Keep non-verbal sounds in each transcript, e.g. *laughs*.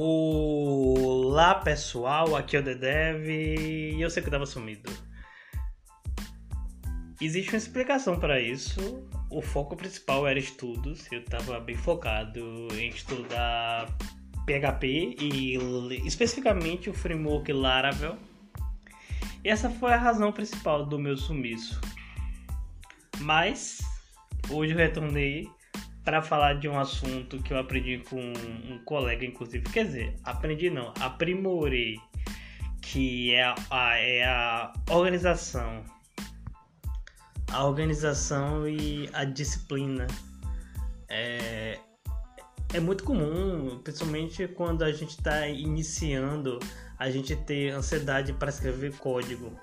Olá pessoal, aqui é o Dedev e eu sei que eu tava sumido. Existe uma explicação para isso. O foco principal era estudos, eu estava bem focado em estudar PHP e especificamente o framework Laravel. E essa foi a razão principal do meu sumiço. Mas hoje eu retornei para falar de um assunto que eu aprendi com um colega, inclusive. Quer dizer, aprendi não, aprimorei, que é a, é a organização. A organização e a disciplina. É, é muito comum, principalmente quando a gente está iniciando, a gente ter ansiedade para escrever código,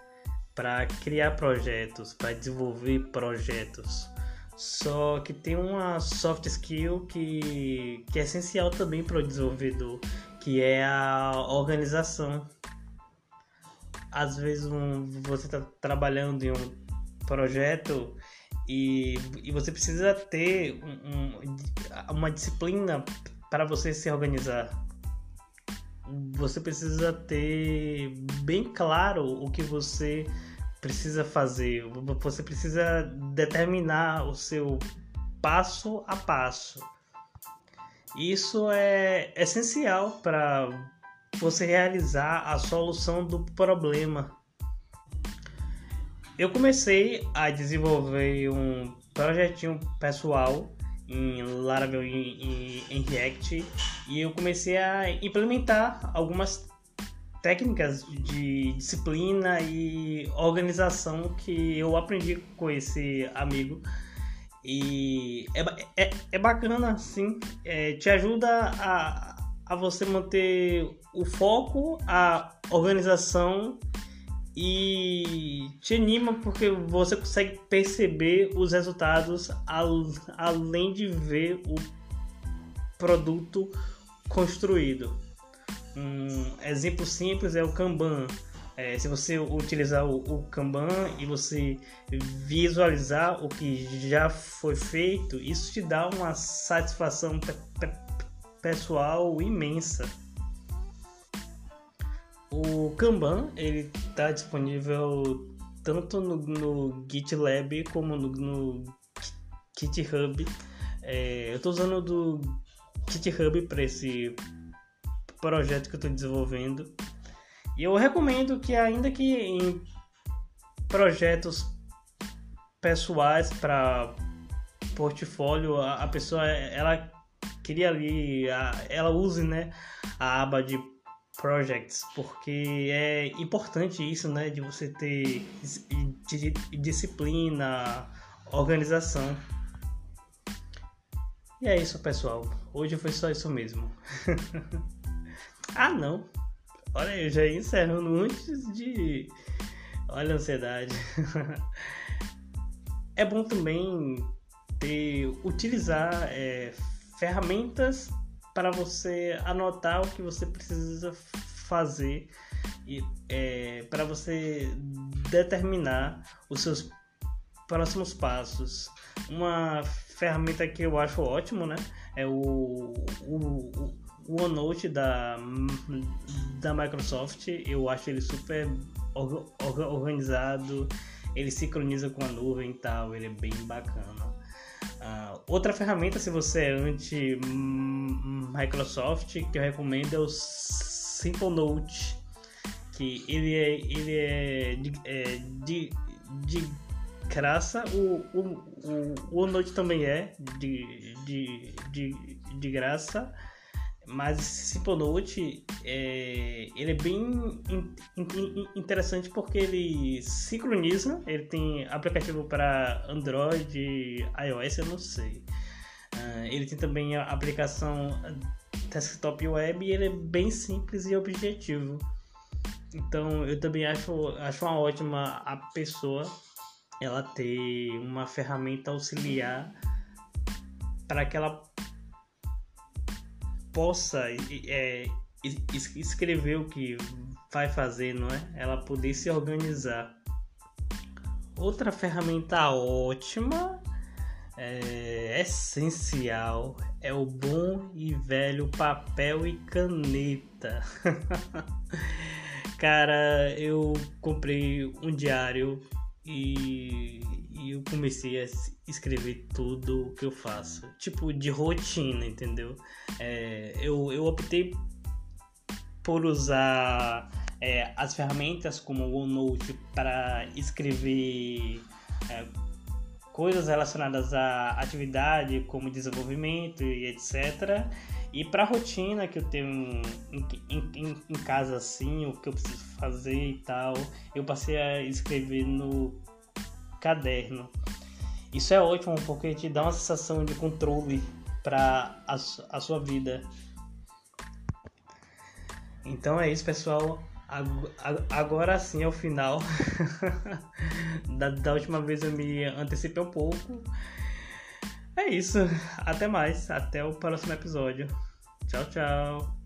para criar projetos, para desenvolver projetos. Só que tem uma soft skill que, que é essencial também para o desenvolvedor, que é a organização. Às vezes um, você está trabalhando em um projeto e, e você precisa ter um, um, uma disciplina para você se organizar. Você precisa ter bem claro o que você precisa fazer, você precisa determinar o seu passo a passo. Isso é essencial para você realizar a solução do problema. Eu comecei a desenvolver um projetinho pessoal em Laravel e em React e eu comecei a implementar algumas técnicas de disciplina e organização que eu aprendi com esse amigo. E é, é, é bacana, sim. É, te ajuda a, a você manter o foco, a organização e te anima porque você consegue perceber os resultados além de ver o produto construído. Um exemplo simples é o Kanban. É, se você utilizar o, o, Kanban e você visualizar o que já foi feito, isso te dá uma satisfação pe pe pessoal imensa. O Kanban ele está disponível tanto no, no, GitLab como no, no GitHub. É, eu estou usando do GitHub para esse projeto que eu estou desenvolvendo. E eu recomendo que, ainda que em projetos pessoais para portfólio, a, a, pessoa ela queria ali, a, ela use né, a aba de projects, porque é importante isso, né, de você ter disciplina, organização. E é isso, pessoal. Hoje foi só isso mesmo. *laughs* Ah, não. Olha, eu já encerrando antes de. Olha a ansiedade. *laughs* é bom também ter, utilizar é, ferramentas para você anotar o que você precisa fazer e é, para você determinar os seus próximos passos. Uma ferramenta que eu acho ótimo, né? É o, o, o OneNote da, da Microsoft, eu acho ele super organizado, ele sincroniza com a nuvem e tal, ele é bem bacana. Uh, outra ferramenta, se você é anti-Microsoft, que eu recomendo é o Simple Note, que ele é, ele é de, é de, de graça, o, o, o, o OneNote também é de, de, de, de graça. Mas esse Note, é, ele é bem in, in, interessante porque ele sincroniza, ele tem aplicativo para Android, iOS, eu não sei. Uh, ele tem também a aplicação desktop web e ele é bem simples e objetivo. Então eu também acho, acho uma ótima a pessoa ela ter uma ferramenta auxiliar para que ela possa é, escrever o que vai fazer, não é? Ela poder se organizar. Outra ferramenta ótima é essencial é o bom e velho papel e caneta. *laughs* Cara, eu comprei um diário e, e, eu comecei a escrever tudo o que eu faço. Tipo, de rotina, entendeu? É, eu, eu optei por usar é, as ferramentas como o OneNote para escrever é, coisas relacionadas à atividade, como desenvolvimento e etc. E para rotina que eu tenho em, em, em, casa assim, o que eu preciso fazer e tal, eu passei a escrever no caderno. Isso é ótimo porque te dá uma sensação de controle para a, a sua vida. Então é isso, pessoal. Agora sim é o final. *laughs* da, da última vez eu me antecipei um pouco. É isso. Até mais. Até o próximo episódio. Tchau, tchau.